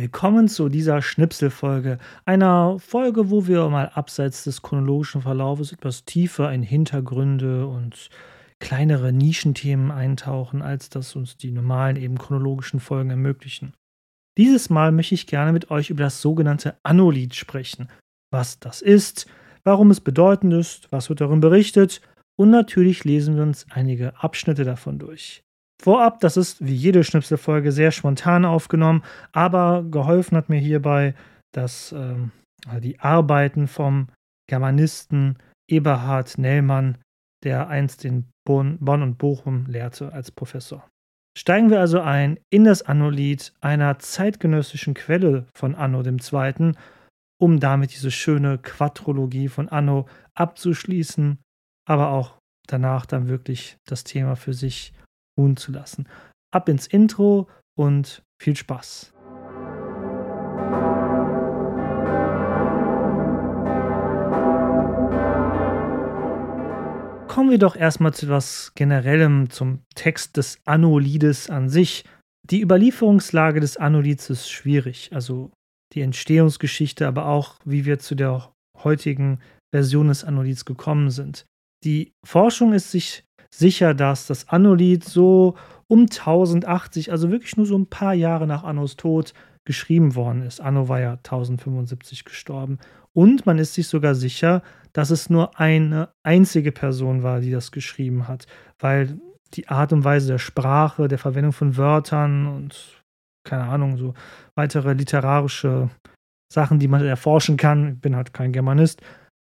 Willkommen zu dieser Schnipselfolge, einer Folge, wo wir mal abseits des chronologischen Verlaufes etwas tiefer in Hintergründe und kleinere Nischenthemen eintauchen, als das uns die normalen eben chronologischen Folgen ermöglichen. Dieses Mal möchte ich gerne mit euch über das sogenannte Anolith sprechen. Was das ist, warum es bedeutend ist, was wird darin berichtet und natürlich lesen wir uns einige Abschnitte davon durch. Vorab, das ist wie jede Schnipselfolge sehr spontan aufgenommen, aber geholfen hat mir hierbei dass ähm, die Arbeiten vom Germanisten Eberhard Nellmann, der einst in Bonn, Bonn und Bochum lehrte als Professor. Steigen wir also ein in das Annolied einer zeitgenössischen Quelle von Anno II., um damit diese schöne Quadrologie von Anno abzuschließen, aber auch danach dann wirklich das Thema für sich ruhen zu lassen. Ab ins Intro und viel Spaß. Kommen wir doch erstmal zu etwas Generellem zum Text des Annolides an sich. Die Überlieferungslage des Annolids ist schwierig, also die Entstehungsgeschichte, aber auch wie wir zu der heutigen Version des Annolids gekommen sind. Die Forschung ist sich sicher, dass das Anno-Lied so um 1080, also wirklich nur so ein paar Jahre nach Annos Tod, geschrieben worden ist. Anno war ja 1075 gestorben. Und man ist sich sogar sicher, dass es nur eine einzige Person war, die das geschrieben hat, weil die Art und Weise der Sprache, der Verwendung von Wörtern und keine Ahnung, so weitere literarische Sachen, die man erforschen kann, ich bin halt kein Germanist,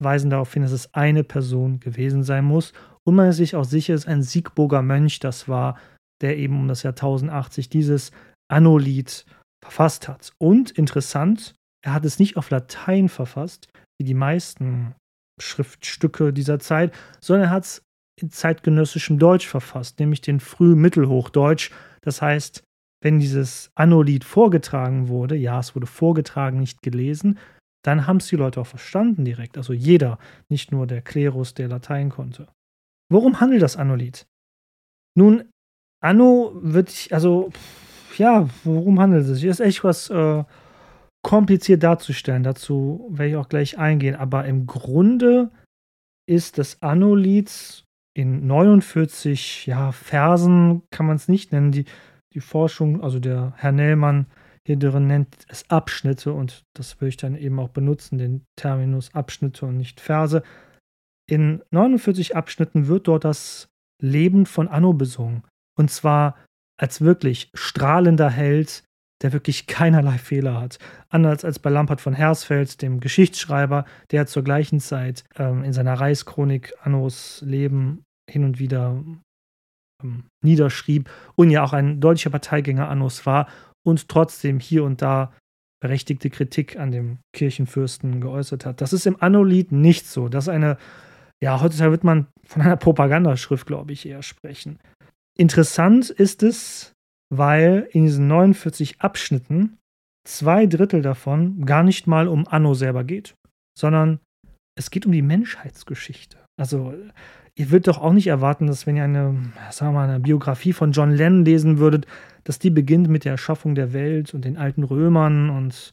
weisen darauf hin, dass es eine Person gewesen sein muss und man ist sich auch sicher, dass ein Siegburger Mönch das war, der eben um das Jahr 1080 dieses Annolied verfasst hat. Und interessant, er hat es nicht auf Latein verfasst, wie die meisten Schriftstücke dieser Zeit, sondern er hat es in zeitgenössischem Deutsch verfasst, nämlich den Frühmittelhochdeutsch. Das heißt, wenn dieses Annolied vorgetragen wurde, ja, es wurde vorgetragen, nicht gelesen, dann haben es die Leute auch verstanden direkt. Also jeder, nicht nur der Klerus, der Latein konnte. Worum handelt das Anno-Lied? Nun, Anno wird, also, ja, worum handelt es sich? Ist echt was äh, kompliziert darzustellen. Dazu werde ich auch gleich eingehen. Aber im Grunde ist das Anno-Lied in 49 ja, Versen, kann man es nicht nennen. Die, die Forschung, also der Herr Nellmann hier drin nennt es Abschnitte und das würde ich dann eben auch benutzen, den Terminus Abschnitte und nicht Verse. In 49 Abschnitten wird dort das Leben von Anno besungen. Und zwar als wirklich strahlender Held, der wirklich keinerlei Fehler hat. Anders als bei Lampert von Hersfeld, dem Geschichtsschreiber, der zur gleichen Zeit ähm, in seiner Reichschronik Annos Leben hin und wieder ähm, niederschrieb und ja auch ein deutscher Parteigänger Annos war und trotzdem hier und da berechtigte Kritik an dem Kirchenfürsten geäußert hat. Das ist im Anno-Lied nicht so. Das ist eine ja, heutzutage wird man von einer Propagandaschrift, glaube ich, eher sprechen. Interessant ist es, weil in diesen 49 Abschnitten zwei Drittel davon gar nicht mal um Anno selber geht, sondern es geht um die Menschheitsgeschichte. Also, ihr würdet doch auch nicht erwarten, dass wenn ihr eine, sagen wir mal, eine Biografie von John Lennon lesen würdet, dass die beginnt mit der Erschaffung der Welt und den alten Römern und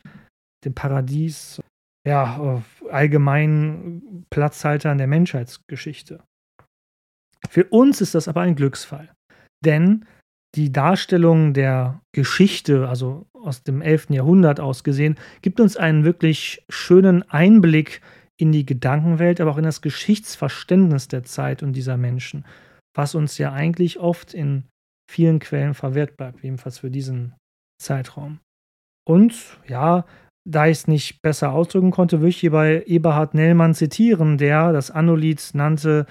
dem Paradies ja, allgemeinen Platzhaltern der Menschheitsgeschichte. Für uns ist das aber ein Glücksfall, denn die Darstellung der Geschichte, also aus dem 11. Jahrhundert aus gesehen, gibt uns einen wirklich schönen Einblick in die Gedankenwelt, aber auch in das Geschichtsverständnis der Zeit und dieser Menschen, was uns ja eigentlich oft in vielen Quellen verwehrt bleibt, jedenfalls für diesen Zeitraum. Und ja, da ich es nicht besser ausdrücken konnte, würde ich hier bei Eberhard Nellmann zitieren, der das Annolied nannte,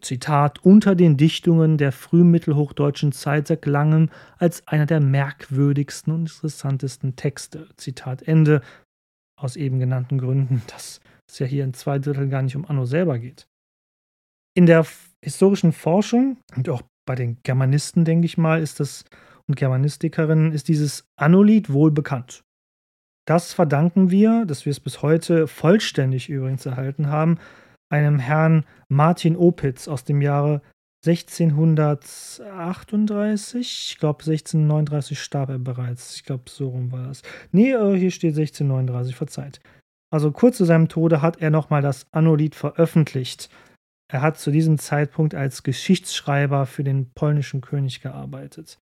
Zitat, unter den Dichtungen der frühmittelhochdeutschen Zeit seit langem als einer der merkwürdigsten und interessantesten Texte. Zitat Ende. Aus eben genannten Gründen, dass es ja hier in zwei Drittel gar nicht um Anno selber geht. In der historischen Forschung und auch bei den Germanisten, denke ich mal, ist das und Germanistikerinnen ist dieses Annolied wohl bekannt. Das verdanken wir, dass wir es bis heute vollständig übrigens erhalten haben, einem Herrn Martin Opitz aus dem Jahre 1638. Ich glaube, 1639 starb er bereits. Ich glaube, so rum war das. Nee, äh, hier steht 1639, verzeiht. Also kurz zu seinem Tode hat er nochmal das Annolith veröffentlicht. Er hat zu diesem Zeitpunkt als Geschichtsschreiber für den polnischen König gearbeitet.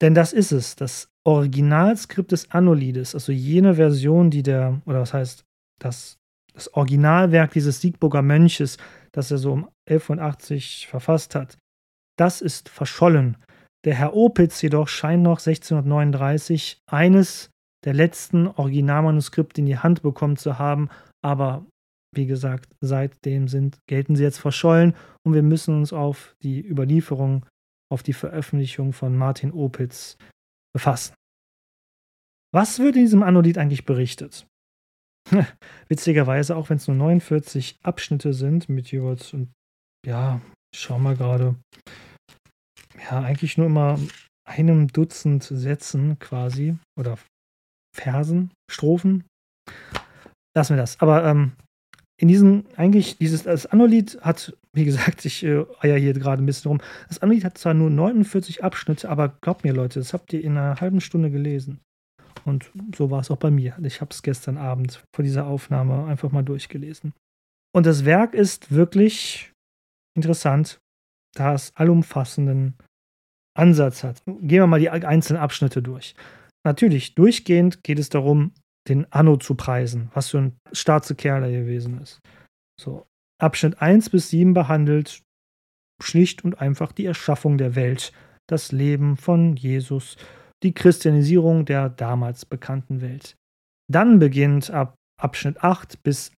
Denn das ist es, das Originalskript des Annolides, also jene Version, die der, oder was heißt, das, das Originalwerk dieses Siegburger Mönches, das er so um 1180 verfasst hat, das ist verschollen. Der Herr Opitz jedoch scheint noch 1639 eines der letzten Originalmanuskripte in die Hand bekommen zu haben, aber wie gesagt, seitdem sind, gelten sie jetzt verschollen und wir müssen uns auf die Überlieferung, auf die Veröffentlichung von Martin Opitz befassen. Was wird in diesem Anodit eigentlich berichtet? Witzigerweise, auch wenn es nur 49 Abschnitte sind mit jeweils, und ja, schau mal gerade, ja, eigentlich nur immer einem Dutzend Sätzen quasi oder Versen, Strophen. Lassen wir das. Aber ähm, in diesem, eigentlich, dieses, das Anolied hat, wie gesagt, ich äh, eier hier gerade ein bisschen rum. Das Anolied hat zwar nur 49 Abschnitte, aber glaubt mir, Leute, das habt ihr in einer halben Stunde gelesen. Und so war es auch bei mir. Ich habe es gestern Abend vor dieser Aufnahme einfach mal durchgelesen. Und das Werk ist wirklich interessant, da es allumfassenden Ansatz hat. Gehen wir mal die einzelnen Abschnitte durch. Natürlich, durchgehend geht es darum, den Anno zu preisen, was für ein starzer Kerl er gewesen ist. So. Abschnitt 1 bis 7 behandelt schlicht und einfach die Erschaffung der Welt, das Leben von Jesus, die Christianisierung der damals bekannten Welt. Dann beginnt ab Abschnitt 8 bis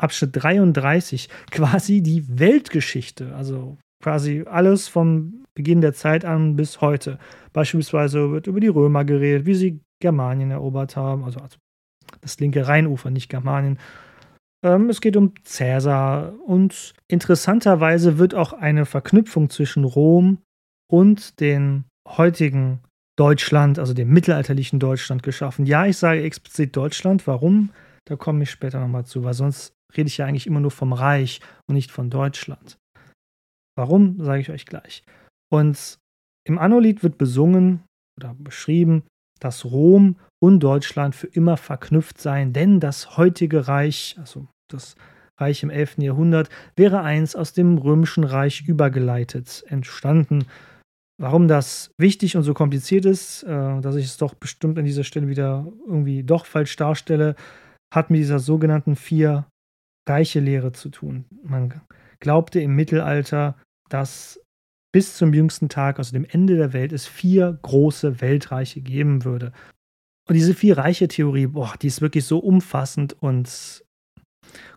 Abschnitt 33 quasi die Weltgeschichte, also quasi alles vom Beginn der Zeit an bis heute. Beispielsweise wird über die Römer geredet, wie sie Germanien erobert haben, also, also das linke Rheinufer, nicht Germanien. Ähm, es geht um Cäsar und interessanterweise wird auch eine Verknüpfung zwischen Rom und den heutigen Deutschland, also dem mittelalterlichen Deutschland geschaffen. Ja, ich sage explizit Deutschland. Warum? Da komme ich später nochmal zu, weil sonst rede ich ja eigentlich immer nur vom Reich und nicht von Deutschland. Warum, sage ich euch gleich. Und im Annolied wird besungen oder beschrieben, dass Rom und Deutschland für immer verknüpft seien, denn das heutige Reich, also das Reich im 11. Jahrhundert, wäre eins aus dem römischen Reich übergeleitet entstanden. Warum das wichtig und so kompliziert ist, äh, dass ich es doch bestimmt an dieser Stelle wieder irgendwie doch falsch darstelle, hat mit dieser sogenannten vier Reiche-Lehre zu tun. Man glaubte im Mittelalter, dass bis zum jüngsten Tag, also dem Ende der Welt, es vier große Weltreiche geben würde. Und diese vier Reiche-Theorie, boah, die ist wirklich so umfassend und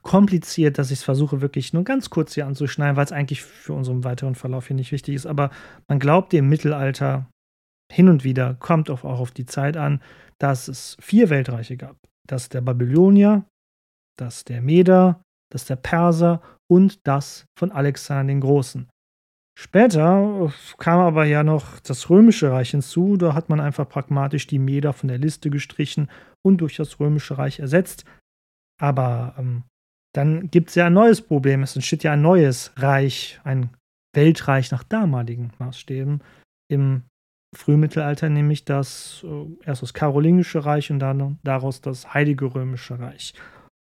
kompliziert, dass ich es versuche, wirklich nur ganz kurz hier anzuschneiden, weil es eigentlich für unseren weiteren Verlauf hier nicht wichtig ist. Aber man glaubt im Mittelalter hin und wieder, kommt auch auf die Zeit an, dass es vier Weltreiche gab. Das der Babylonier, das der Meder, das der Perser und das von Alexander den Großen. Später kam aber ja noch das Römische Reich hinzu. Da hat man einfach pragmatisch die Meder von der Liste gestrichen und durch das Römische Reich ersetzt. Aber ähm, dann gibt es ja ein neues Problem. Es entsteht ja ein neues Reich, ein Weltreich nach damaligen Maßstäben. Im Frühmittelalter nämlich das äh, erst das Karolingische Reich und dann daraus das Heilige Römische Reich.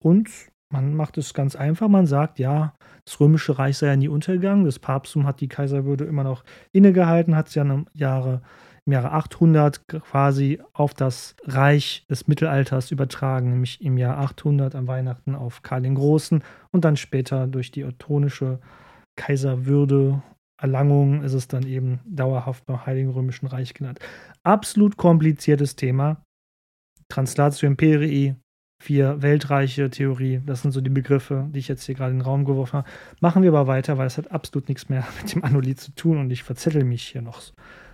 Und man macht es ganz einfach. Man sagt, ja, das Römische Reich sei ja nie untergegangen. Das Papsttum hat die Kaiserwürde immer noch innegehalten, hat es ja im Jahre, im Jahre 800 quasi auf das Reich des Mittelalters übertragen, nämlich im Jahr 800 am Weihnachten auf Karl den Großen und dann später durch die ottonische Kaiserwürde Erlangung ist es dann eben dauerhaft beim Heiligen Römischen Reich genannt. Absolut kompliziertes Thema. Translatio Imperii, vier Weltreiche Theorie. Das sind so die Begriffe, die ich jetzt hier gerade in den Raum geworfen habe. Machen wir aber weiter, weil es hat absolut nichts mehr mit dem Anolith zu tun und ich verzettel mich hier noch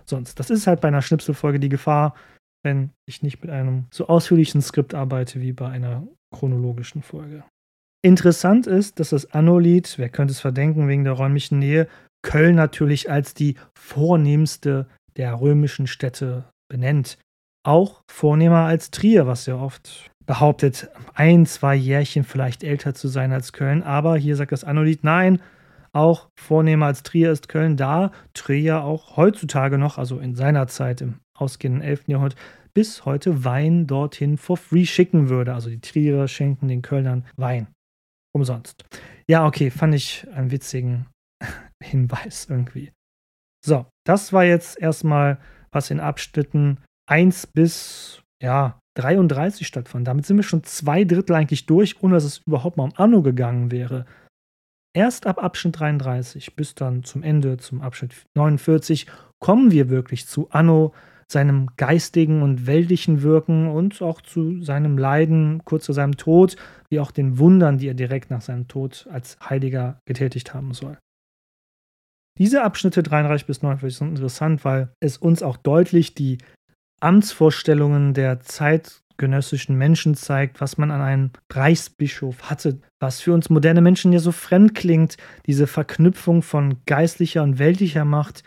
sonst. Das ist halt bei einer Schnipselfolge die Gefahr, wenn ich nicht mit einem so ausführlichen Skript arbeite wie bei einer chronologischen Folge. Interessant ist, dass das Anolith, wer könnte es verdenken wegen der räumlichen Nähe, Köln natürlich als die vornehmste der römischen Städte benennt. Auch vornehmer als Trier, was ja oft behauptet, ein, zwei Jährchen vielleicht älter zu sein als Köln. Aber hier sagt das Anolith, nein, auch vornehmer als Trier ist Köln, da Trier auch heutzutage noch, also in seiner Zeit im ausgehenden 11. Jahrhundert, bis heute Wein dorthin for free schicken würde. Also die Trierer schenken den Kölnern Wein. Umsonst. Ja, okay, fand ich einen witzigen Hinweis irgendwie. So, das war jetzt erstmal, was in Abschnitten 1 bis ja, 33 stattfand. Damit sind wir schon zwei Drittel eigentlich durch, ohne dass es überhaupt mal um Anno gegangen wäre. Erst ab Abschnitt 33 bis dann zum Ende, zum Abschnitt 49, kommen wir wirklich zu Anno, seinem geistigen und weltlichen Wirken und auch zu seinem Leiden kurz zu seinem Tod, wie auch den Wundern, die er direkt nach seinem Tod als Heiliger getätigt haben soll. Diese Abschnitte 33 bis 49 sind interessant, weil es uns auch deutlich die Amtsvorstellungen der zeitgenössischen Menschen zeigt, was man an einem Reichsbischof hatte, was für uns moderne Menschen ja so fremd klingt, diese Verknüpfung von geistlicher und weltlicher Macht,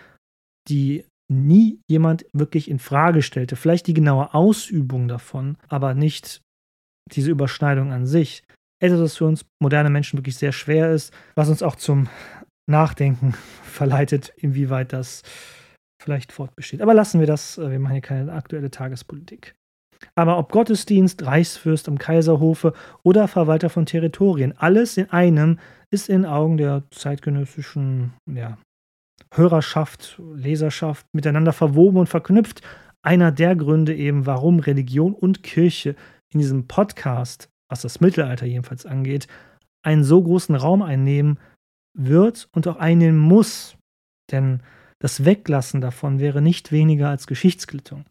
die nie jemand wirklich in Frage stellte. Vielleicht die genaue Ausübung davon, aber nicht diese Überschneidung an sich. Etwas, was für uns moderne Menschen wirklich sehr schwer ist, was uns auch zum Nachdenken verleitet, inwieweit das vielleicht fortbesteht. Aber lassen wir das, äh, wir machen hier keine aktuelle Tagespolitik. Aber ob Gottesdienst, Reichsfürst am Kaiserhofe oder Verwalter von Territorien, alles in einem ist in Augen der zeitgenössischen ja, Hörerschaft, Leserschaft miteinander verwoben und verknüpft. Einer der Gründe eben, warum Religion und Kirche in diesem Podcast, was das Mittelalter jedenfalls angeht, einen so großen Raum einnehmen wird und auch einnehmen muss. Denn das Weglassen davon wäre nicht weniger als Geschichtsklittung.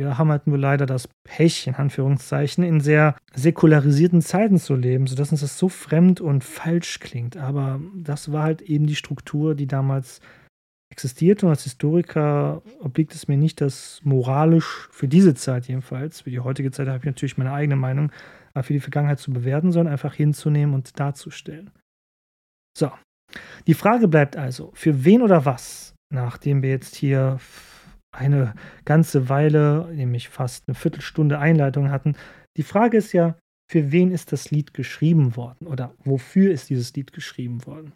Wir haben halt nur leider das Pech, in Anführungszeichen, in sehr säkularisierten Zeiten zu leben, sodass uns das so fremd und falsch klingt. Aber das war halt eben die Struktur, die damals existierte. Und als Historiker obliegt es mir nicht, das moralisch für diese Zeit jedenfalls, für die heutige Zeit habe ich natürlich meine eigene Meinung, aber für die Vergangenheit zu bewerten, sondern einfach hinzunehmen und darzustellen. So. Die Frage bleibt also, für wen oder was nachdem wir jetzt hier eine ganze Weile, nämlich fast eine Viertelstunde Einleitung hatten. Die Frage ist ja, für wen ist das Lied geschrieben worden oder wofür ist dieses Lied geschrieben worden?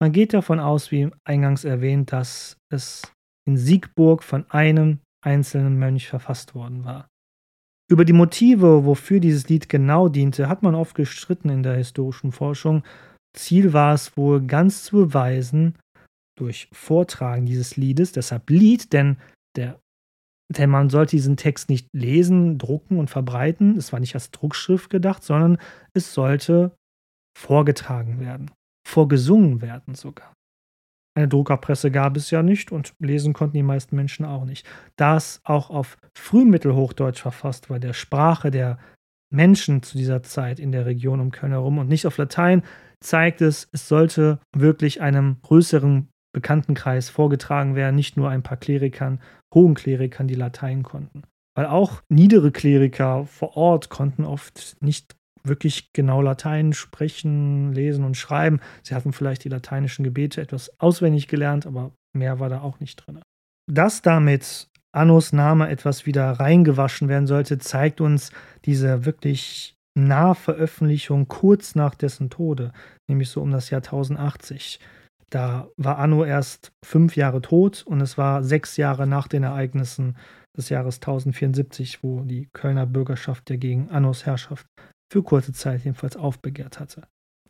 Man geht davon aus, wie eingangs erwähnt, dass es in Siegburg von einem einzelnen Mönch verfasst worden war. Über die Motive, wofür dieses Lied genau diente, hat man oft gestritten in der historischen Forschung. Ziel war es wohl ganz zu beweisen, durch Vortragen dieses Liedes, deshalb Lied, denn der denn man sollte diesen Text nicht lesen, drucken und verbreiten. Es war nicht als Druckschrift gedacht, sondern es sollte vorgetragen werden, vorgesungen werden sogar. Eine Druckerpresse gab es ja nicht und lesen konnten die meisten Menschen auch nicht. Da es auch auf Frühmittelhochdeutsch verfasst war, der Sprache der Menschen zu dieser Zeit in der Region um Köln herum und nicht auf Latein, zeigt es, es sollte wirklich einem größeren Bekanntenkreis vorgetragen werden, nicht nur ein paar Klerikern, hohen Klerikern, die Latein konnten. Weil auch niedere Kleriker vor Ort konnten oft nicht wirklich genau Latein sprechen, lesen und schreiben. Sie hatten vielleicht die lateinischen Gebete etwas auswendig gelernt, aber mehr war da auch nicht drin. Dass damit Annos Name etwas wieder reingewaschen werden sollte, zeigt uns diese wirklich nahe Veröffentlichung kurz nach dessen Tode, nämlich so um das Jahr 1080. Da war Anno erst fünf Jahre tot und es war sechs Jahre nach den Ereignissen des Jahres 1074, wo die Kölner Bürgerschaft ja gegen Annos Herrschaft für kurze Zeit jedenfalls aufbegehrt hatte.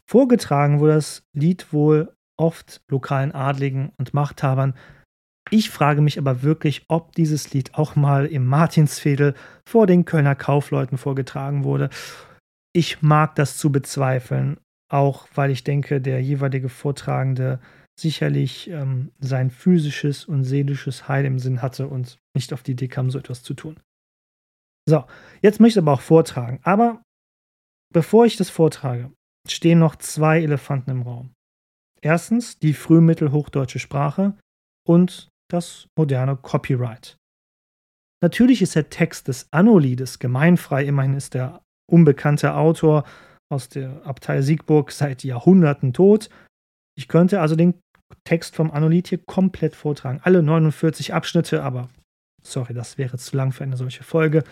Vorgetragen wurde das Lied wohl oft lokalen Adligen und Machthabern. Ich frage mich aber wirklich, ob dieses Lied auch mal im Martinsfädel vor den Kölner Kaufleuten vorgetragen wurde. Ich mag das zu bezweifeln, auch weil ich denke, der jeweilige Vortragende sicherlich ähm, sein physisches und seelisches Heil im Sinn hatte und nicht auf die Idee kam, so etwas zu tun. So, jetzt möchte ich aber auch vortragen. Aber bevor ich das vortrage, stehen noch zwei Elefanten im Raum. Erstens die frühmittelhochdeutsche Sprache und das moderne Copyright. Natürlich ist der Text des Anno-Liedes gemeinfrei, immerhin ist der unbekannte Autor aus der Abtei Siegburg seit Jahrhunderten tot. Ich könnte also den Text vom Anolith hier komplett vortragen. Alle 49 Abschnitte, aber sorry, das wäre zu lang für eine solche Folge.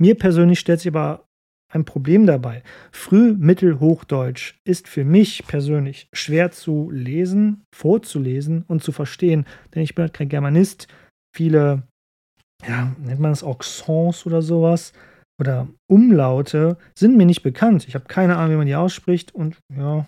Mir persönlich stellt sich aber ein Problem dabei. Früh-, Mittel-, Hochdeutsch ist für mich persönlich schwer zu lesen, vorzulesen und zu verstehen, denn ich bin halt kein Germanist. Viele, ja, nennt man es Accents oder sowas, oder Umlaute sind mir nicht bekannt. Ich habe keine Ahnung, wie man die ausspricht und ja,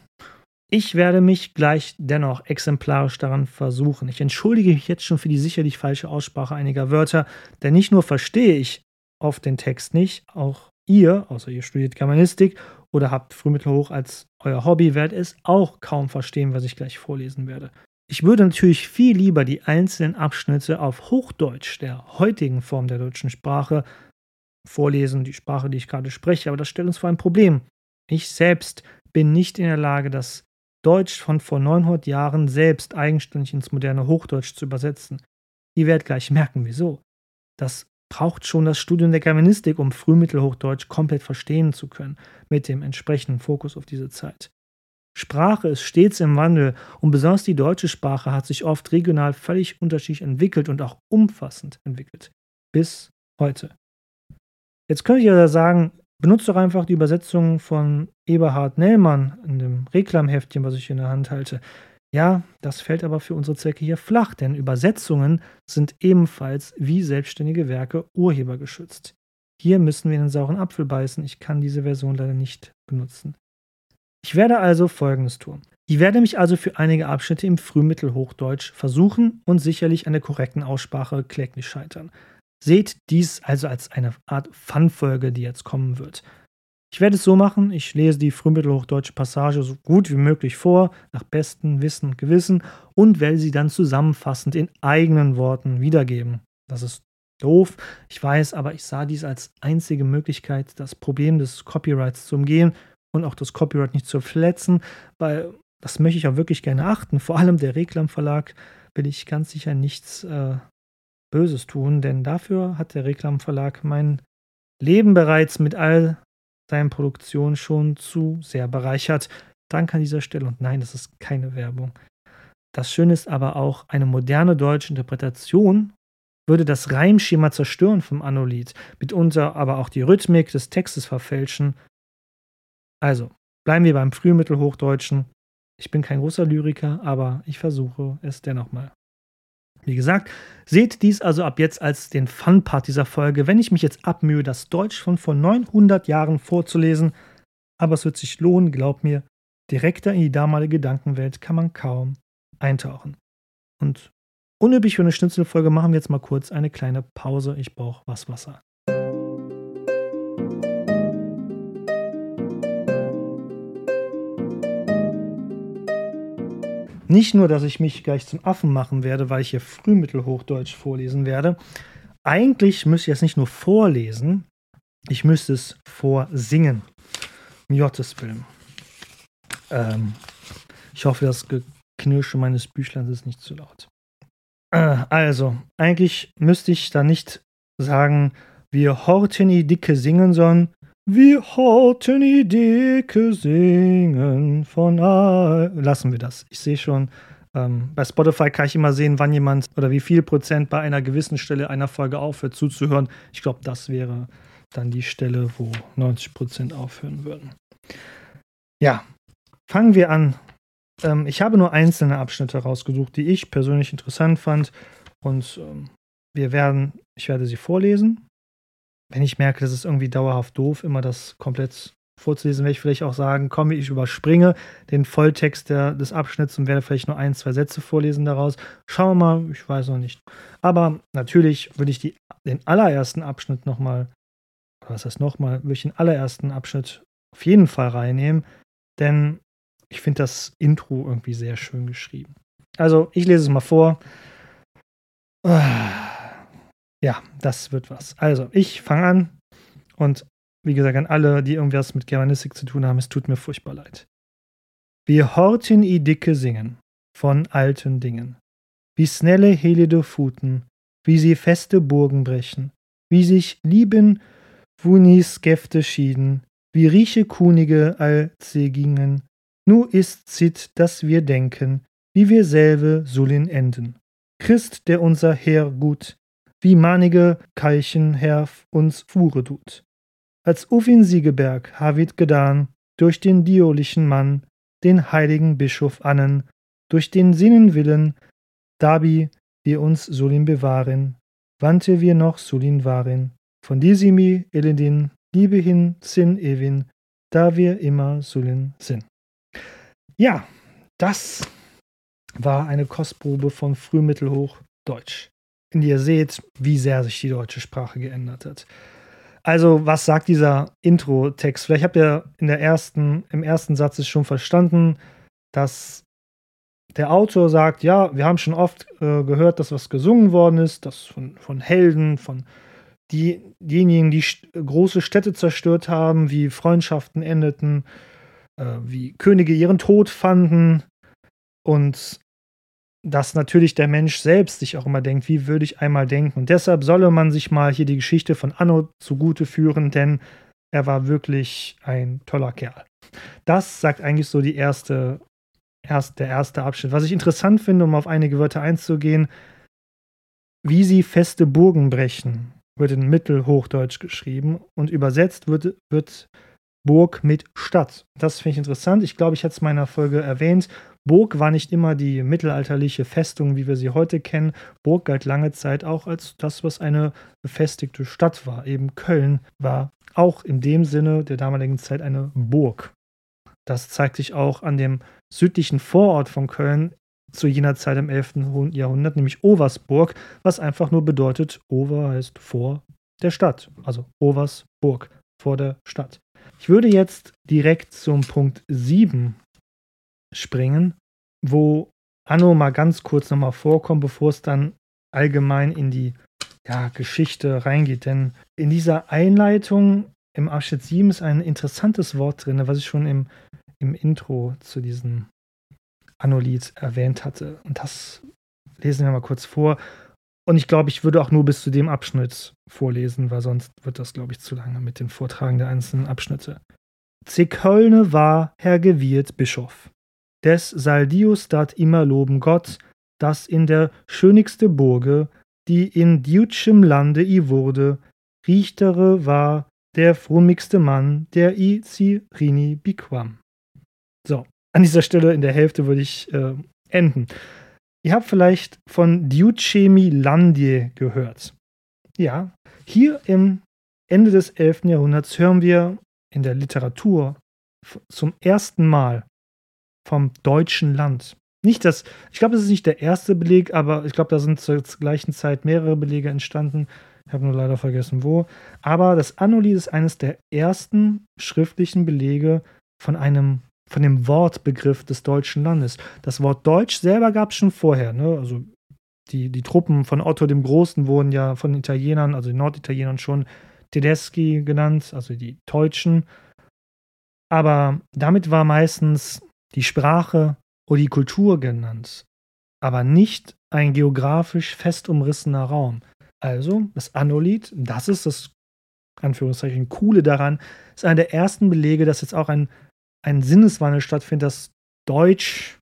ich werde mich gleich dennoch exemplarisch daran versuchen. Ich entschuldige mich jetzt schon für die sicherlich falsche Aussprache einiger Wörter, denn nicht nur verstehe ich oft den Text nicht, auch ihr, außer ihr studiert Germanistik oder habt Frühmittelhoch als euer Hobby, werdet es auch kaum verstehen, was ich gleich vorlesen werde. Ich würde natürlich viel lieber die einzelnen Abschnitte auf Hochdeutsch, der heutigen Form der deutschen Sprache, vorlesen, die Sprache, die ich gerade spreche, aber das stellt uns vor ein Problem. Ich selbst bin nicht in der Lage, das Deutsch von vor 900 Jahren selbst eigenständig ins moderne Hochdeutsch zu übersetzen. Ihr werdet gleich merken, wieso. Das braucht schon das Studium der Germanistik, um Frühmittelhochdeutsch komplett verstehen zu können, mit dem entsprechenden Fokus auf diese Zeit. Sprache ist stets im Wandel und besonders die deutsche Sprache hat sich oft regional völlig unterschiedlich entwickelt und auch umfassend entwickelt. Bis heute. Jetzt könnte ich ja sagen, benutzt doch einfach die Übersetzung von Eberhard Nellmann in dem Reklamheftchen, was ich in der Hand halte. Ja, das fällt aber für unsere Zwecke hier flach, denn Übersetzungen sind ebenfalls wie selbstständige Werke urhebergeschützt. Hier müssen wir in den sauren Apfel beißen. Ich kann diese Version leider nicht benutzen. Ich werde also Folgendes tun. Ich werde mich also für einige Abschnitte im Frühmittelhochdeutsch versuchen und sicherlich an der korrekten Aussprache kläglich scheitern. Seht dies also als eine Art Fun-Folge, die jetzt kommen wird. Ich werde es so machen, ich lese die frühmittelhochdeutsche Passage so gut wie möglich vor, nach bestem Wissen und Gewissen, und werde sie dann zusammenfassend in eigenen Worten wiedergeben. Das ist doof, ich weiß, aber ich sah dies als einzige Möglichkeit, das Problem des Copyrights zu umgehen und auch das Copyright nicht zu verletzen, weil das möchte ich auch wirklich gerne achten. Vor allem der Reklam Verlag will ich ganz sicher nichts äh, Böses tun, denn dafür hat der Reklam Verlag mein Leben bereits mit all seine Produktion schon zu sehr bereichert. Danke an dieser Stelle und nein, das ist keine Werbung. Das Schöne ist aber auch, eine moderne deutsche Interpretation würde das Reimschema zerstören vom Anolied, mitunter aber auch die Rhythmik des Textes verfälschen. Also, bleiben wir beim Frühmittelhochdeutschen. Ich bin kein großer Lyriker, aber ich versuche es dennoch mal. Wie gesagt, seht dies also ab jetzt als den Fun-Part dieser Folge, wenn ich mich jetzt abmühe, das Deutsch von vor 900 Jahren vorzulesen. Aber es wird sich lohnen, glaub mir, direkter in die damalige Gedankenwelt kann man kaum eintauchen. Und unüblich für eine Schnitzelfolge machen wir jetzt mal kurz eine kleine Pause. Ich brauche was Wasser. Nicht nur, dass ich mich gleich zum Affen machen werde, weil ich hier Frühmittelhochdeutsch vorlesen werde. Eigentlich müsste ich es nicht nur vorlesen, ich müsste es vorsingen. Gottes Willen. Ähm, ich hoffe, das Geknirsche meines Büchleins ist nicht zu laut. Äh, also, eigentlich müsste ich da nicht sagen, wir horten die Dicke singen, sondern wir hatten die Dicke singen von all. Lassen wir das. Ich sehe schon, ähm, bei Spotify kann ich immer sehen, wann jemand oder wie viel Prozent bei einer gewissen Stelle einer Folge aufhört zuzuhören. Ich glaube, das wäre dann die Stelle, wo 90 Prozent aufhören würden. Ja, fangen wir an. Ähm, ich habe nur einzelne Abschnitte rausgesucht, die ich persönlich interessant fand. Und ähm, wir werden, ich werde sie vorlesen wenn ich merke, das ist irgendwie dauerhaft doof, immer das komplett vorzulesen, werde ich vielleicht auch sagen, komm, ich überspringe den Volltext der, des Abschnitts und werde vielleicht nur ein, zwei Sätze vorlesen daraus. Schauen wir mal, ich weiß noch nicht. Aber natürlich würde ich die, den allerersten Abschnitt nochmal, was heißt nochmal, würde ich den allerersten Abschnitt auf jeden Fall reinnehmen, denn ich finde das Intro irgendwie sehr schön geschrieben. Also, ich lese es mal vor. Ah. Ja, das wird was. Also, ich fange an und wie gesagt, an alle, die irgendwas mit Germanistik zu tun haben, es tut mir furchtbar leid. Wir horten i Dicke singen von alten Dingen, wie snelle Helide Futen, wie sie feste Burgen brechen, wie sich lieben Wunis Gäfte schieden, wie rieche Kunige all sie gingen, nu ist zit, dass wir denken, wie wir selbe sollen enden. Christ, der unser Herr gut, wie manige Keilchen Herr uns Fure tut. als Ufin Siegeberg Havid gedan, durch den diolichen Mann, den heiligen Bischof Annen, durch den Sinnenwillen, dabi wir uns sollen bewahren, wandte wir noch sollen waren, von disimi eledin, Liebe hin, Sinn ewin, da wir immer sollen sind. Ja, das war eine Kostprobe von Frühmittelhochdeutsch, in der ihr seht, wie sehr sich die deutsche Sprache geändert hat. Also, was sagt dieser Intro-Text? Vielleicht habt ihr in der ersten, im ersten Satz es schon verstanden, dass der Autor sagt, ja, wir haben schon oft äh, gehört, dass was gesungen worden ist, dass von, von Helden, von die, diejenigen, die große Städte zerstört haben, wie Freundschaften endeten, äh, wie Könige ihren Tod fanden und dass natürlich der Mensch selbst sich auch immer denkt, wie würde ich einmal denken. Und deshalb solle man sich mal hier die Geschichte von Anno zugute führen, denn er war wirklich ein toller Kerl. Das sagt eigentlich so die erste, erst, der erste Abschnitt. Was ich interessant finde, um auf einige Wörter einzugehen, wie sie feste Burgen brechen, wird in Mittelhochdeutsch geschrieben und übersetzt wird, wird Burg mit Stadt. Das finde ich interessant. Ich glaube, ich hatte es in meiner Folge erwähnt. Burg war nicht immer die mittelalterliche Festung, wie wir sie heute kennen. Burg galt lange Zeit auch als das, was eine befestigte Stadt war. Eben Köln war auch in dem Sinne der damaligen Zeit eine Burg. Das zeigt sich auch an dem südlichen Vorort von Köln zu jener Zeit im 11. Jahrhundert, nämlich Oversburg, was einfach nur bedeutet, Over heißt vor der Stadt, also Oversburg, vor der Stadt. Ich würde jetzt direkt zum Punkt 7 springen, wo Anno mal ganz kurz nochmal vorkommt, bevor es dann allgemein in die ja, Geschichte reingeht. Denn in dieser Einleitung im Abschnitt 7 ist ein interessantes Wort drin, was ich schon im, im Intro zu diesem Anno-Lied erwähnt hatte. Und das lesen wir mal kurz vor. Und ich glaube, ich würde auch nur bis zu dem Abschnitt vorlesen, weil sonst wird das, glaube ich, zu lange mit dem Vortragen der einzelnen Abschnitte. Zekölne war Herr Gewirt Bischof des Saldius dat immer loben Gott, dass in der schönigste Burge, die in Diutschem Lande i wurde, Richtere war der frummigste Mann, der i Cirini biquam. So, an dieser Stelle in der Hälfte würde ich äh, enden. Ihr habt vielleicht von Diucemi Landie gehört. Ja, hier im Ende des 11. Jahrhunderts hören wir in der Literatur zum ersten Mal vom deutschen Land. Nicht das, ich glaube, das ist nicht der erste Beleg, aber ich glaube, da sind zur gleichen Zeit mehrere Belege entstanden. Ich habe nur leider vergessen, wo. Aber das Annolied ist eines der ersten schriftlichen Belege von einem, von dem Wortbegriff des deutschen Landes. Das Wort Deutsch selber gab es schon vorher. Ne? Also die, die Truppen von Otto dem Großen wurden ja von Italienern, also den Norditalienern schon Tedeschi genannt, also die Deutschen. Aber damit war meistens die Sprache oder die Kultur genannt, aber nicht ein geografisch fest umrissener Raum. Also das Anolith, das ist das Anführungszeichen Coole daran, ist einer der ersten Belege, dass jetzt auch ein, ein Sinneswandel stattfindet, dass Deutsch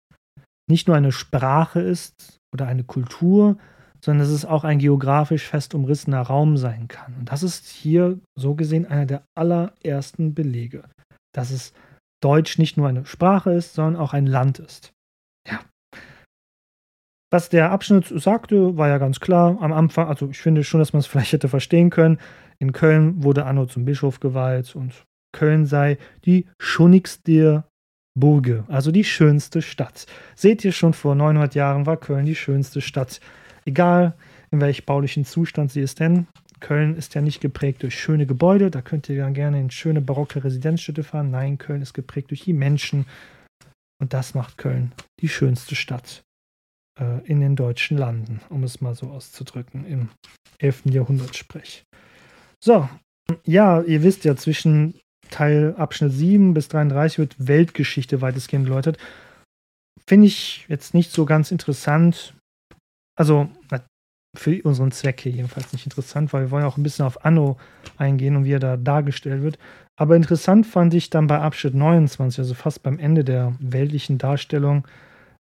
nicht nur eine Sprache ist oder eine Kultur, sondern dass es auch ein geografisch fest umrissener Raum sein kann. Und das ist hier so gesehen einer der allerersten Belege, dass es Deutsch nicht nur eine Sprache ist, sondern auch ein Land ist. Ja. Was der Abschnitt sagte, war ja ganz klar am Anfang. Also ich finde schon, dass man es vielleicht hätte verstehen können. In Köln wurde Anno zum Bischof geweiht und Köln sei die schönigste Burge, also die schönste Stadt. Seht ihr schon, vor 900 Jahren war Köln die schönste Stadt. Egal, in welchem baulichen Zustand sie ist, denn Köln ist ja nicht geprägt durch schöne Gebäude, da könnt ihr dann gerne in schöne barocke Residenzstädte fahren. Nein, Köln ist geprägt durch die Menschen. Und das macht Köln die schönste Stadt äh, in den deutschen Landen, um es mal so auszudrücken, im 11. Jahrhundert sprech. So, ja, ihr wisst ja, zwischen Teil Abschnitt 7 bis 33 wird Weltgeschichte weitestgehend geläutert. Finde ich jetzt nicht so ganz interessant. Also, für unseren Zweck hier jedenfalls nicht interessant, weil wir wollen auch ein bisschen auf Anno eingehen und wie er da dargestellt wird. Aber interessant fand ich dann bei Abschnitt 29, also fast beim Ende der weltlichen Darstellung.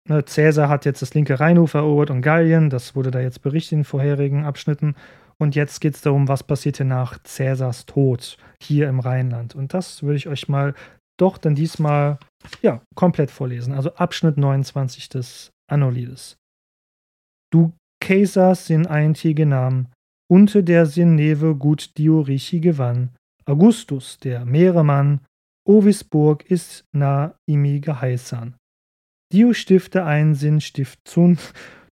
Ne, Cäsar hat jetzt das linke Rheinufer erobert und Gallien, das wurde da jetzt berichtet in vorherigen Abschnitten. Und jetzt geht es darum, was passierte nach Cäsars Tod hier im Rheinland. Und das würde ich euch mal doch dann diesmal ja, komplett vorlesen. Also Abschnitt 29 des Annolides. Du Caesars sind eintige Namen, unter der sin neve gut Diorichi gewann. Augustus, der Meeremann, Ovisburg ist nah imi geheißan. Dio stifte ein Sinn Stift zun,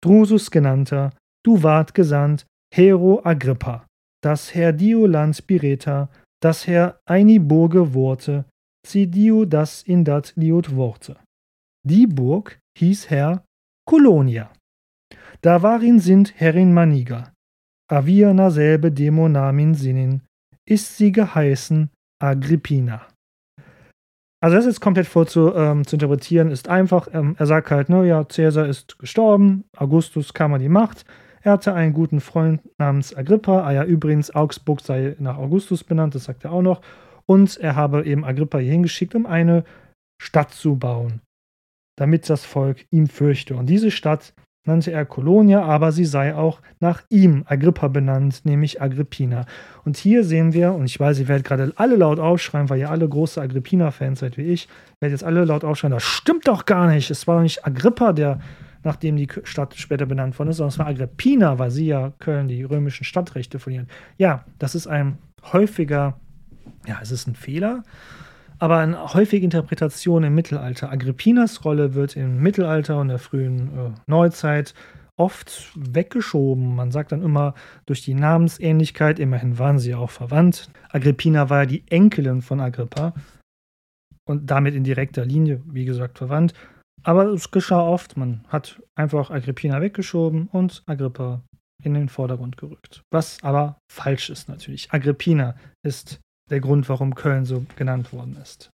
Drusus genannter, du ward gesandt, Hero Agrippa, das Herr Dio Land Bireta, das Herr Eini Burge Worte, sie Dio das in dat Liot Worte. Die Burg hieß Herr Colonia. Da warin sind Herrin Maniga, avia na selbe Demo namin Sinnen, ist sie geheißen Agrippina. Also das ist komplett vor zu, ähm, zu interpretieren, ist einfach, ähm, er sagt halt, ne, ja, Cäsar ist gestorben, Augustus kam an die Macht, er hatte einen guten Freund namens Agrippa, ah ja, übrigens, Augsburg sei nach Augustus benannt, das sagt er auch noch, und er habe eben Agrippa hier hingeschickt, um eine Stadt zu bauen, damit das Volk ihn fürchte. Und diese Stadt nannte er Colonia, aber sie sei auch nach ihm, Agrippa, benannt, nämlich Agrippina. Und hier sehen wir, und ich weiß, ihr werdet gerade alle laut aufschreien, weil ihr alle große Agrippina-Fans seid wie ich, werdet jetzt alle laut aufschreien, das stimmt doch gar nicht. Es war doch nicht Agrippa, der nachdem die Stadt später benannt worden ist, sondern es war Agrippina, weil sie ja Köln die römischen Stadtrechte verlieren. Ja, das ist ein häufiger, ja, es ist ein Fehler, aber eine häufige Interpretation im Mittelalter. Agrippinas Rolle wird im Mittelalter und der frühen äh, Neuzeit oft weggeschoben. Man sagt dann immer durch die Namensähnlichkeit, immerhin waren sie auch verwandt. Agrippina war ja die Enkelin von Agrippa und damit in direkter Linie, wie gesagt, verwandt. Aber es geschah oft, man hat einfach Agrippina weggeschoben und Agrippa in den Vordergrund gerückt. Was aber falsch ist natürlich. Agrippina ist der Grund, warum Köln so genannt worden ist.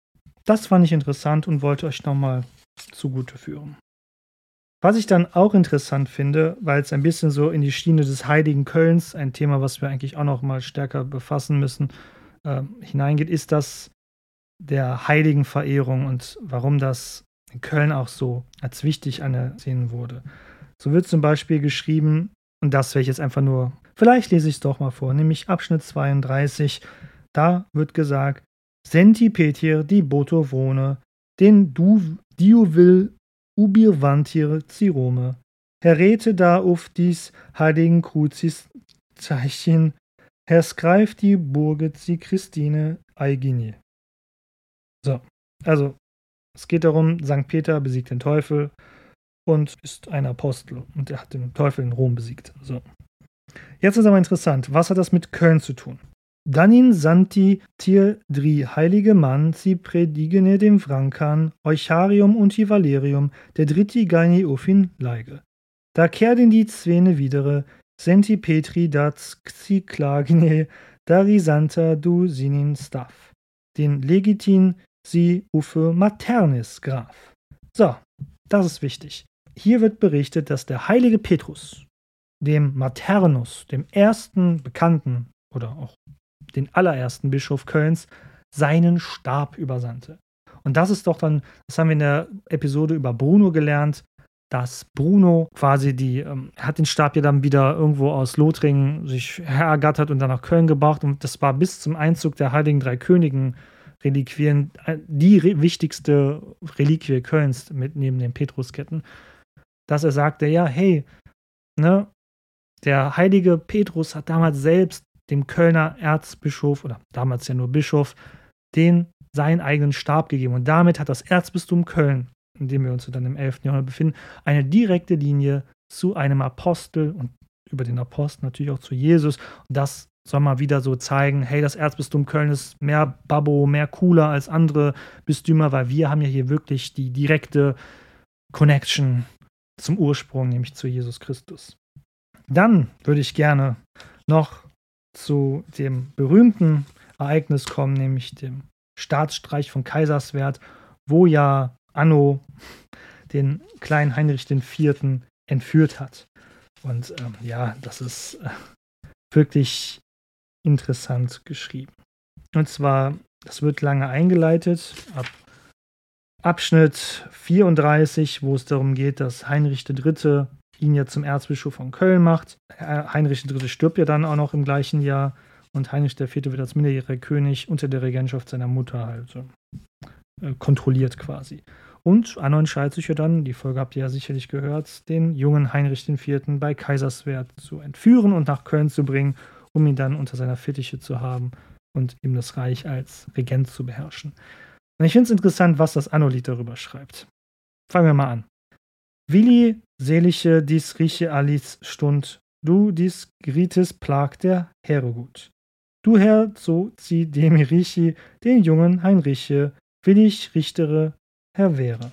Das fand ich interessant und wollte euch nochmal zugute führen. Was ich dann auch interessant finde, weil es ein bisschen so in die Schiene des heiligen Kölns, ein Thema, was wir eigentlich auch noch mal stärker befassen müssen, äh, hineingeht, ist das der heiligen Verehrung und warum das in Köln auch so als wichtig angesehen wurde. So wird zum Beispiel geschrieben, und das werde ich jetzt einfach nur, vielleicht lese ich es doch mal vor, nämlich Abschnitt 32, da wird gesagt, Senti Petir di Boto wohne, den du Dio will ubirvantir Cirome. Herrete da auf dies heiligen Kruzis Zeichen, Herr skreift die Burge zi Christine Eigini. So, also es geht darum, St. Peter besiegt den Teufel und ist ein Apostel und er hat den Teufel in Rom besiegt. So. Jetzt ist aber interessant, was hat das mit Köln zu tun? Danin santi tir dri heilige Mann, si predigene dem Frankan, Eucharium und Valerium, der dritti Geini ofin leige. Da kehrten die Zwene widere, senti Petri dat xi klagine, dari santa du sinin staff. Den legitin si uffe maternis graf. So, das ist wichtig. Hier wird berichtet, dass der heilige Petrus dem Maternus, dem ersten Bekannten oder auch den allerersten Bischof Kölns, seinen Stab übersandte. Und das ist doch dann, das haben wir in der Episode über Bruno gelernt, dass Bruno quasi die, ähm, hat den Stab ja dann wieder irgendwo aus Lothringen sich herergattert und dann nach Köln gebracht. Und das war bis zum Einzug der Heiligen Drei Königen Reliquien äh, die re wichtigste Reliquie Kölns mit neben den Petrusketten, dass er sagte, ja, hey, ne, der heilige Petrus hat damals selbst dem Kölner Erzbischof oder damals ja nur Bischof, den seinen eigenen Stab gegeben. Und damit hat das Erzbistum Köln, in dem wir uns dann im 11. Jahrhundert befinden, eine direkte Linie zu einem Apostel und über den Apostel natürlich auch zu Jesus. Und das soll mal wieder so zeigen, hey, das Erzbistum Köln ist mehr Babbo, mehr cooler als andere Bistümer, weil wir haben ja hier wirklich die direkte Connection zum Ursprung, nämlich zu Jesus Christus. Dann würde ich gerne noch zu dem berühmten Ereignis kommen, nämlich dem Staatsstreich von Kaiserswerth, wo ja Anno den kleinen Heinrich IV. entführt hat. Und ähm, ja, das ist äh, wirklich interessant geschrieben. Und zwar, das wird lange eingeleitet, ab Abschnitt 34, wo es darum geht, dass Heinrich III. Ihn ja zum Erzbischof von Köln macht. Heinrich III. stirbt ja dann auch noch im gleichen Jahr und Heinrich IV. wird als minderjähriger König unter der Regentschaft seiner Mutter halt äh, kontrolliert quasi. Und Anno entscheidet sich ja dann, die Folge habt ihr ja sicherlich gehört, den jungen Heinrich IV. bei Kaiserswerth zu entführen und nach Köln zu bringen, um ihn dann unter seiner Fittiche zu haben und ihm das Reich als Regent zu beherrschen. Und ich finde es interessant, was das Anno-Lied darüber schreibt. Fangen wir mal an. Willi, selige dies rieche Alice Stund, du dies Grites plag der Herogut. Du Herr, so zieh dem Richi, den jungen Heinriche, willig richtere Herr wäre.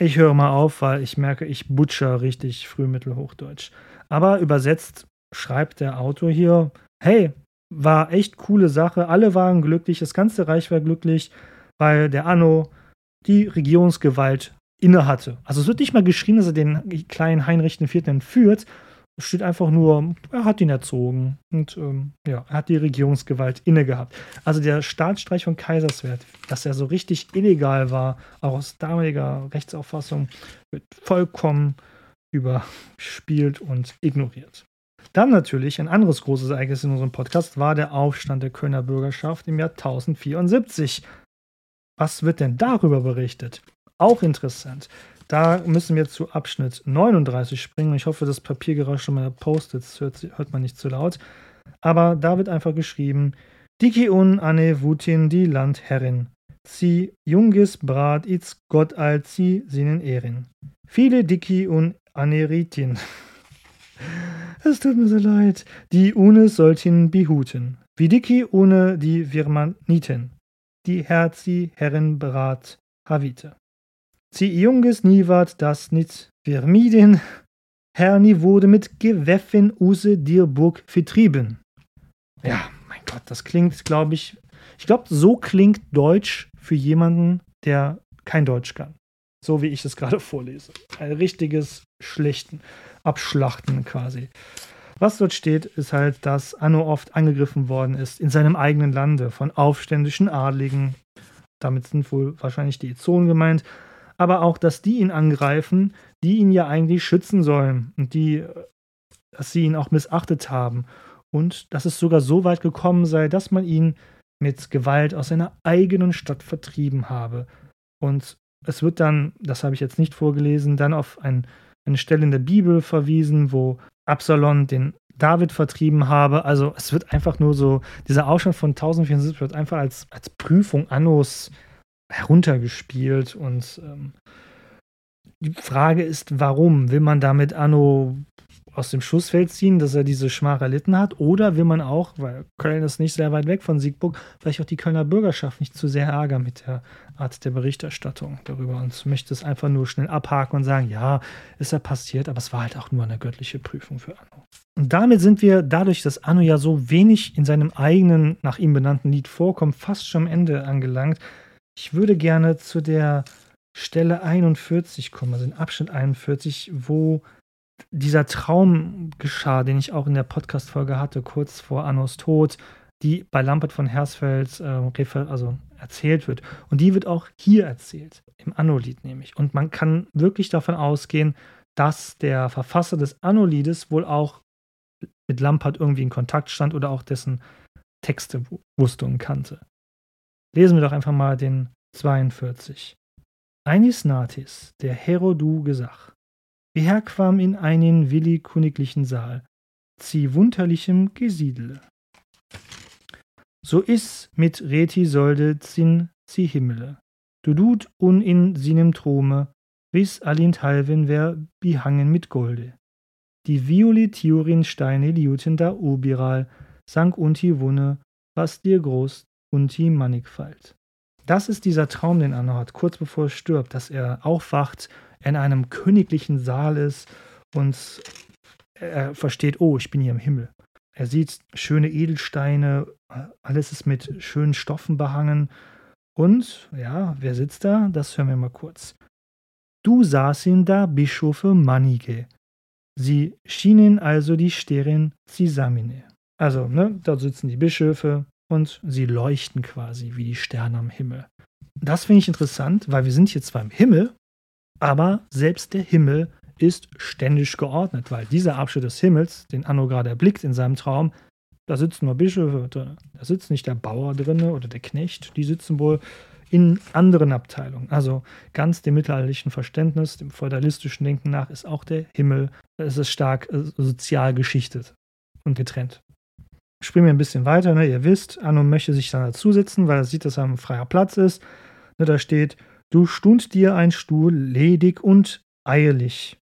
Ich höre mal auf, weil ich merke, ich butcher richtig Frühmittelhochdeutsch. Aber übersetzt schreibt der Autor hier, hey, war echt coole Sache, alle waren glücklich, das ganze Reich war glücklich, weil der Anno die Regierungsgewalt innehatte. Also es wird nicht mal geschrien, dass er den kleinen Heinrich IV. entführt. Es steht einfach nur, er hat ihn erzogen und ähm, ja, er hat die Regierungsgewalt inne gehabt. Also der Staatsstreich von Kaiserswerth, dass er so richtig illegal war, auch aus damaliger Rechtsauffassung, wird vollkommen überspielt und ignoriert. Dann natürlich ein anderes großes Ereignis in unserem Podcast war der Aufstand der Kölner Bürgerschaft im Jahr 1074. Was wird denn darüber berichtet? Auch interessant. Da müssen wir zu Abschnitt 39 springen. Ich hoffe, das Papiergeräusch meiner Post-its hört, hört man nicht zu laut. Aber da wird einfach geschrieben: Diki un ane Wutin die Landherrin. Sie jungis brat its Gott als sie sinnen ehren. Viele Diki un Aneritin. Es tut mir so leid. Die Une sollten behuten. Wie Diki ohne die Virmaniten. Die Herzi Herren berat Havite. Sie junges niewart das nit vermieden, Herni wurde mit Geweffen use dir Burg vertrieben. Ja, mein Gott, das klingt, glaube ich, ich glaube, so klingt Deutsch für jemanden, der kein Deutsch kann. So wie ich es gerade vorlese. Ein richtiges Schlechten, Abschlachten quasi. Was dort steht, ist halt, dass Anno oft angegriffen worden ist in seinem eigenen Lande von aufständischen Adligen. Damit sind wohl wahrscheinlich die Ezonen gemeint, aber auch, dass die ihn angreifen, die ihn ja eigentlich schützen sollen und die, dass sie ihn auch missachtet haben. Und dass es sogar so weit gekommen sei, dass man ihn mit Gewalt aus seiner eigenen Stadt vertrieben habe. Und es wird dann, das habe ich jetzt nicht vorgelesen, dann auf ein, eine Stelle in der Bibel verwiesen, wo Absalon den David vertrieben habe. Also es wird einfach nur so, dieser Aufstand von 1074 wird einfach als, als Prüfung Annos heruntergespielt und ähm, die Frage ist, warum? Will man damit Anno aus dem Schussfeld ziehen, dass er diese Schmach erlitten hat? Oder will man auch, weil Köln ist nicht sehr weit weg von Siegburg, vielleicht auch die Kölner Bürgerschaft nicht zu sehr ärgern mit der Art der Berichterstattung darüber und möchte es einfach nur schnell abhaken und sagen, ja, ist ja passiert, aber es war halt auch nur eine göttliche Prüfung für Anno. Und damit sind wir, dadurch, dass Anno ja so wenig in seinem eigenen, nach ihm benannten Lied vorkommt, fast schon am Ende angelangt, ich würde gerne zu der Stelle 41 kommen, also in Abschnitt 41, wo dieser Traum geschah, den ich auch in der Podcast-Folge hatte, kurz vor Annos Tod, die bei Lampert von Hersfeld äh, also erzählt wird. Und die wird auch hier erzählt, im Anno-Lied nämlich. Und man kann wirklich davon ausgehen, dass der Verfasser des Anno-Liedes wohl auch mit Lampert irgendwie in Kontakt stand oder auch dessen Texte wusste und kannte. Lesen wir doch einfach mal den 42. Einis Natis, der Herodu Gesach, wie herquam in einen willi königlichen Saal, zieh wunderlichem Gesiedle. So is mit Reti solde zin zi Himmele, du dut un in sinem Trome, wis allint halven wer behangen mit Golde. Die violetiurin Steine liuten da obiral, sank unti Wunne, was dir groß unti Mannigfalt. Das ist dieser Traum, den Anna hat, kurz bevor er stirbt, dass er aufwacht, in einem königlichen Saal ist und er versteht, oh, ich bin hier im Himmel. Er sieht schöne Edelsteine, alles ist mit schönen Stoffen behangen. Und ja, wer sitzt da? Das hören wir mal kurz. Du saßen da Bischofe Manige. Sie schienen also die Sterin Zisamine. Also, ne, da sitzen die Bischöfe, und sie leuchten quasi wie die Sterne am Himmel. Das finde ich interessant, weil wir sind hier zwar im Himmel, aber selbst der Himmel ist ständig geordnet, weil dieser Abschnitt des Himmels, den Anno gerade erblickt in seinem Traum, da sitzen nur Bischöfe, da sitzt nicht der Bauer drin oder der Knecht, die sitzen wohl in anderen Abteilungen. Also ganz dem mittelalterlichen Verständnis, dem feudalistischen Denken nach, ist auch der Himmel, es ist stark äh, sozial geschichtet und getrennt. Springen wir ein bisschen weiter, ne? ihr wisst, Anno möchte sich dann dazusetzen, weil er sieht, dass er ein freier Platz ist. Ne, da steht, du stund dir ein Stuhl ledig und eierlich.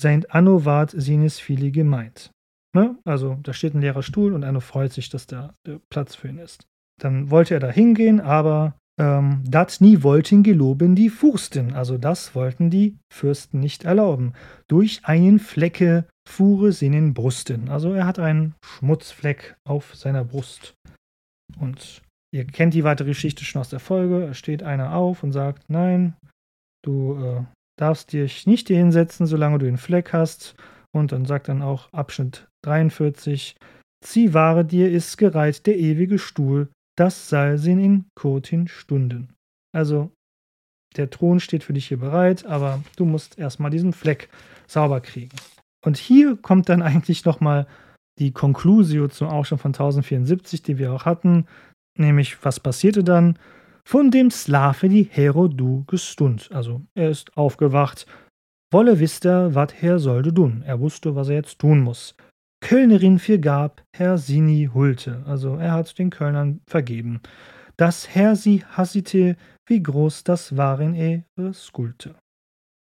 Seint Anno ward seines viele gemeint. Ne? Also da steht ein leerer Stuhl und Anno freut sich, dass da der Platz für ihn ist. Dann wollte er da hingehen, aber ähm, dat nie wollten geloben die Fürsten, also das wollten die Fürsten nicht erlauben. Durch einen Flecke fuhre seinen Brusten. Also er hat einen Schmutzfleck auf seiner Brust. Und ihr kennt die weitere Geschichte schon aus der Folge. Es steht einer auf und sagt, nein, du äh, darfst dich nicht hier hinsetzen, solange du den Fleck hast. Und dann sagt dann auch Abschnitt 43, Zieh wahre dir ist gereiht der ewige Stuhl, das Salsin in Kotin Stunden. Also, der Thron steht für dich hier bereit, aber du musst erstmal diesen Fleck sauber kriegen. Und hier kommt dann eigentlich nochmal die Conclusio zum Aufstand von 1074, die wir auch hatten, nämlich was passierte dann? Von dem Slave die Herodu gestund. Also er ist aufgewacht, wolle wisste, wat er sollte tun. Er wusste, was er jetzt tun muss. Kölnerin gab, Herr Sini hulte. Also er hat den Kölnern vergeben. Das Herr sie hassite, wie groß das waren ihre Skulte.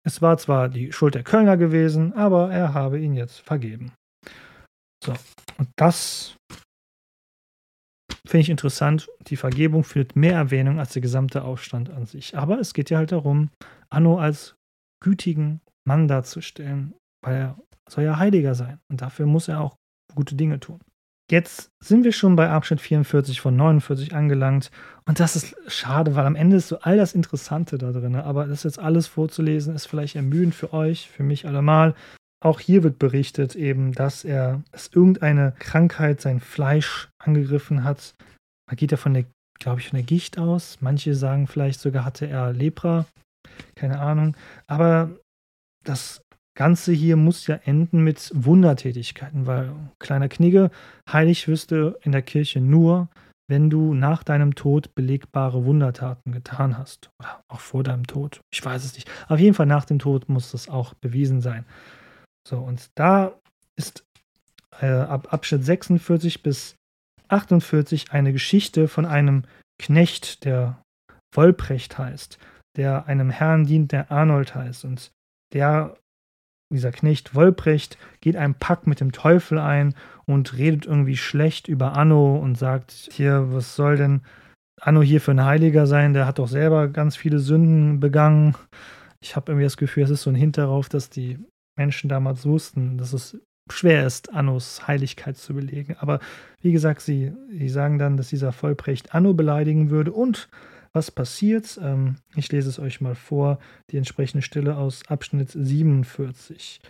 Es war zwar die Schuld der Kölner gewesen, aber er habe ihn jetzt vergeben. So, und das finde ich interessant. Die Vergebung findet mehr Erwähnung als der gesamte Aufstand an sich. Aber es geht ja halt darum, Anno als gütigen Mann darzustellen, weil er soll ja Heiliger sein. Und dafür muss er auch gute Dinge tun. Jetzt sind wir schon bei Abschnitt 44 von 49 angelangt. Und das ist schade, weil am Ende ist so all das Interessante da drin. Aber das jetzt alles vorzulesen, ist vielleicht ermüdend für euch, für mich allemal. Auch hier wird berichtet eben, dass er, dass irgendeine Krankheit sein Fleisch angegriffen hat. Man geht ja von der, glaube ich, von der Gicht aus. Manche sagen vielleicht sogar hatte er Lepra. Keine Ahnung. Aber das Ganze hier muss ja enden mit Wundertätigkeiten, weil kleiner Knigge, heilig wirst du in der Kirche nur, wenn du nach deinem Tod belegbare Wundertaten getan hast. Oder auch vor deinem Tod. Ich weiß es nicht. Auf jeden Fall nach dem Tod muss das auch bewiesen sein. So, und da ist äh, ab Abschnitt 46 bis 48 eine Geschichte von einem Knecht, der Wolprecht heißt, der einem Herrn dient, der Arnold heißt. Und der dieser Knecht Wolprecht geht einen Pakt mit dem Teufel ein und redet irgendwie schlecht über Anno und sagt, hier, was soll denn Anno hier für ein Heiliger sein? Der hat doch selber ganz viele Sünden begangen. Ich habe irgendwie das Gefühl, es ist so ein Hint darauf, dass die Menschen damals wussten, dass es schwer ist, Annos Heiligkeit zu belegen. Aber wie gesagt, sie, sie sagen dann, dass dieser Vollprecht Anno beleidigen würde und was passiert? Ähm, ich lese es euch mal vor, die entsprechende Stelle aus Abschnitt 47.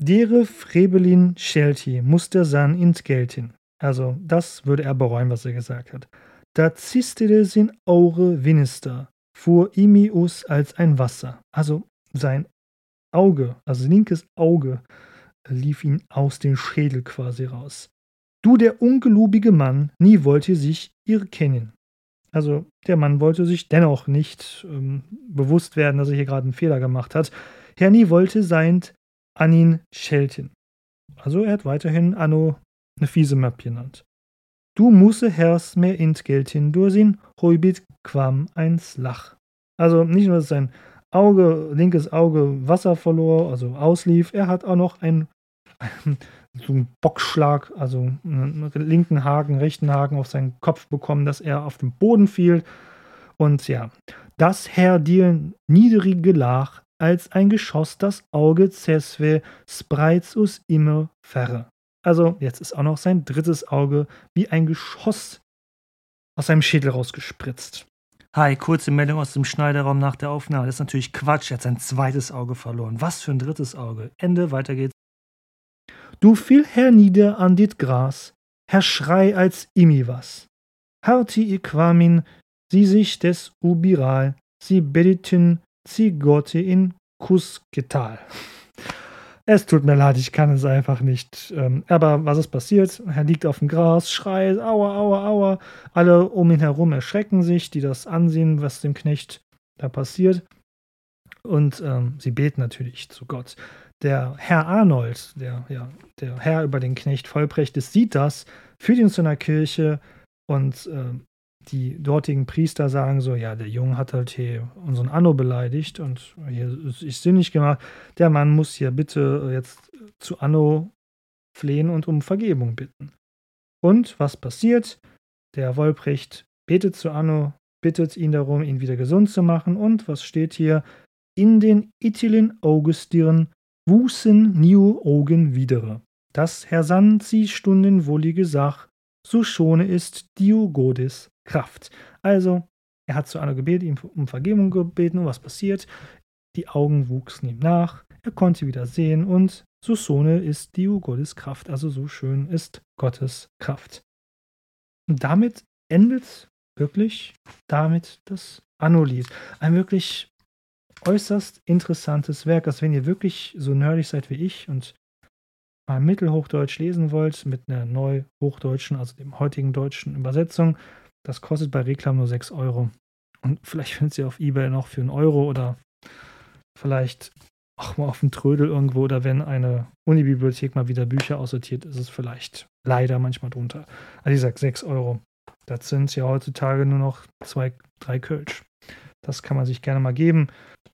Dere Frebelin Shelti muss der San ins Geltin. Also, das würde er bereuen, was er gesagt hat. Da zistede sin Aure Winister, fuhr Imius als ein Wasser. Also, sein Auge, also linkes Auge, lief ihm aus dem Schädel quasi raus. Du, der ungelubige Mann, nie wollte sich ihr kennen. Also der Mann wollte sich dennoch nicht ähm, bewusst werden, dass er hier gerade einen Fehler gemacht hat. Herni wollte seint Anin schelten. Also er hat weiterhin Anno eine fiese Map genannt. Du musse hers mehr int geltin dursin, heubit quam eins lach. Also nicht nur, dass sein Auge, linkes Auge Wasser verlor, also auslief, er hat auch noch ein, so einen Bockschlag, also einen linken Haken, rechten Haken auf seinen Kopf bekommen, dass er auf den Boden fiel. Und ja, das Herr dir niedrige lach, als ein Geschoss das Auge zesve spreits us immer verre. Also jetzt ist auch noch sein drittes Auge wie ein Geschoss aus seinem Schädel rausgespritzt. Hi, kurze Meldung aus dem Schneiderraum nach der Aufnahme. Das ist natürlich Quatsch. Er hat sein zweites Auge verloren. Was für ein drittes Auge. Ende, weiter geht's. Du fiel hernieder an dit Gras, Herr Schrei als imi was. Harti ihr Quamin, sie sich des Ubiral, sie bedeten, sie Gotte in Kusketal. Es tut mir leid, ich kann es einfach nicht. Ähm, aber was ist passiert? Er liegt auf dem Gras, schreit, aua, aua, aua. Alle um ihn herum erschrecken sich, die das ansehen, was dem Knecht da passiert. Und ähm, sie beten natürlich zu Gott. Der Herr Arnold, der, ja, der Herr über den Knecht Vollbrecht, sieht das, führt ihn zu einer Kirche und äh, die dortigen Priester sagen so, ja, der Junge hat halt hier unseren Anno beleidigt und hier ist sinnig gemacht. Der Mann muss hier bitte jetzt zu Anno flehen und um Vergebung bitten. Und was passiert? Der Wolprecht betet zu Anno, bittet ihn darum, ihn wieder gesund zu machen. Und was steht hier? In den Itilin Augustirn wusen niu Augen widere. Das Herr San sie Stunden wollige Sach, so schone ist Diogodis Kraft. Also, er hat zu Anna gebetet, ihm um Vergebung gebeten und was passiert? Die Augen wuchsen ihm nach, er konnte wieder sehen und Susone ist Dio Gottes Kraft, also so schön ist Gottes Kraft. Und damit endet wirklich damit das Anno-Lied. Ein wirklich äußerst interessantes Werk, also wenn ihr wirklich so nerdig seid wie ich und mal Mittelhochdeutsch lesen wollt, mit einer neu-hochdeutschen, also dem heutigen deutschen Übersetzung, das kostet bei Reklam nur 6 Euro. Und vielleicht findet ihr auf Ebay noch für einen Euro oder vielleicht auch mal auf dem Trödel irgendwo oder wenn eine Unibibliothek mal wieder Bücher aussortiert, ist es vielleicht leider manchmal drunter. Also ich sage 6 Euro. Das sind ja heutzutage nur noch zwei, drei Kölsch. Das kann man sich gerne mal geben.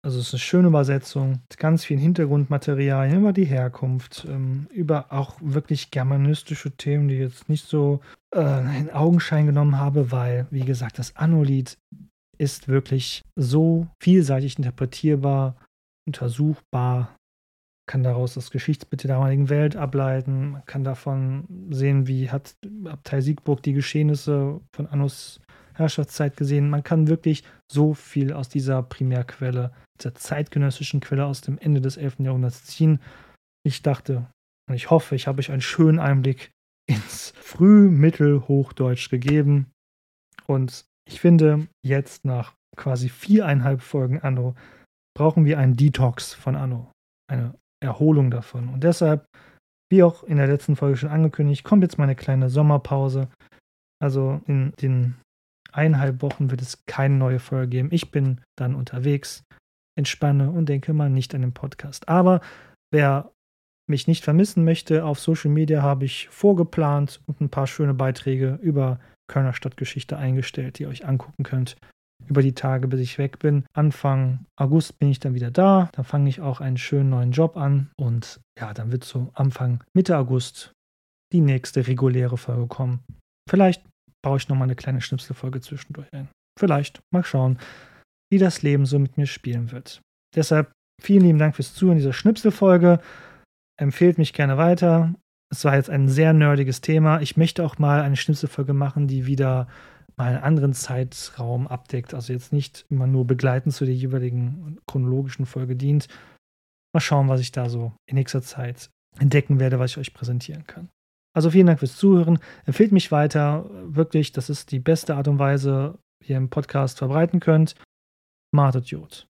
Also es ist eine schöne Übersetzung, mit ganz vielen Hintergrundmaterialien über die Herkunft, ähm, über auch wirklich germanistische Themen, die jetzt nicht so äh, in Augenschein genommen habe, weil, wie gesagt, das Anno-Lied ist wirklich so vielseitig interpretierbar, untersuchbar, kann daraus das Geschichtsbild der damaligen Welt ableiten, man kann davon sehen, wie hat Abtei Siegburg die Geschehnisse von Annos Herrschaftszeit gesehen. Man kann wirklich so viel aus dieser Primärquelle, dieser zeitgenössischen Quelle aus dem Ende des 11. Jahrhunderts ziehen. Ich dachte und ich hoffe, ich habe euch einen schönen Einblick ins Früh-Mittel-Hochdeutsch gegeben. Und ich finde, jetzt nach quasi viereinhalb Folgen Anno brauchen wir einen Detox von Anno. Eine Erholung davon. Und deshalb, wie auch in der letzten Folge schon angekündigt, kommt jetzt meine kleine Sommerpause. Also in den eineinhalb Wochen wird es keine neue Folge geben. Ich bin dann unterwegs, entspanne und denke mal nicht an den Podcast. Aber wer mich nicht vermissen möchte, auf Social Media habe ich vorgeplant und ein paar schöne Beiträge über Kölner Stadtgeschichte eingestellt, die ihr euch angucken könnt. Über die Tage, bis ich weg bin. Anfang August bin ich dann wieder da. Da fange ich auch einen schönen neuen Job an. Und ja, dann wird so Anfang, Mitte August die nächste reguläre Folge kommen. Vielleicht baue ich nochmal eine kleine Schnipselfolge zwischendurch ein. Vielleicht. Mal schauen, wie das Leben so mit mir spielen wird. Deshalb vielen lieben Dank fürs Zuhören dieser Schnipselfolge. Empfehlt mich gerne weiter. Es war jetzt ein sehr nerdiges Thema. Ich möchte auch mal eine Schnipselfolge machen, die wieder mal einen anderen Zeitraum abdeckt. Also jetzt nicht immer nur begleitend zu der jeweiligen chronologischen Folge dient. Mal schauen, was ich da so in nächster Zeit entdecken werde, was ich euch präsentieren kann. Also vielen Dank fürs Zuhören. Empfehlt mich weiter. Wirklich, das ist die beste Art und Weise, wie ihr im Podcast verbreiten könnt. Martet Jod.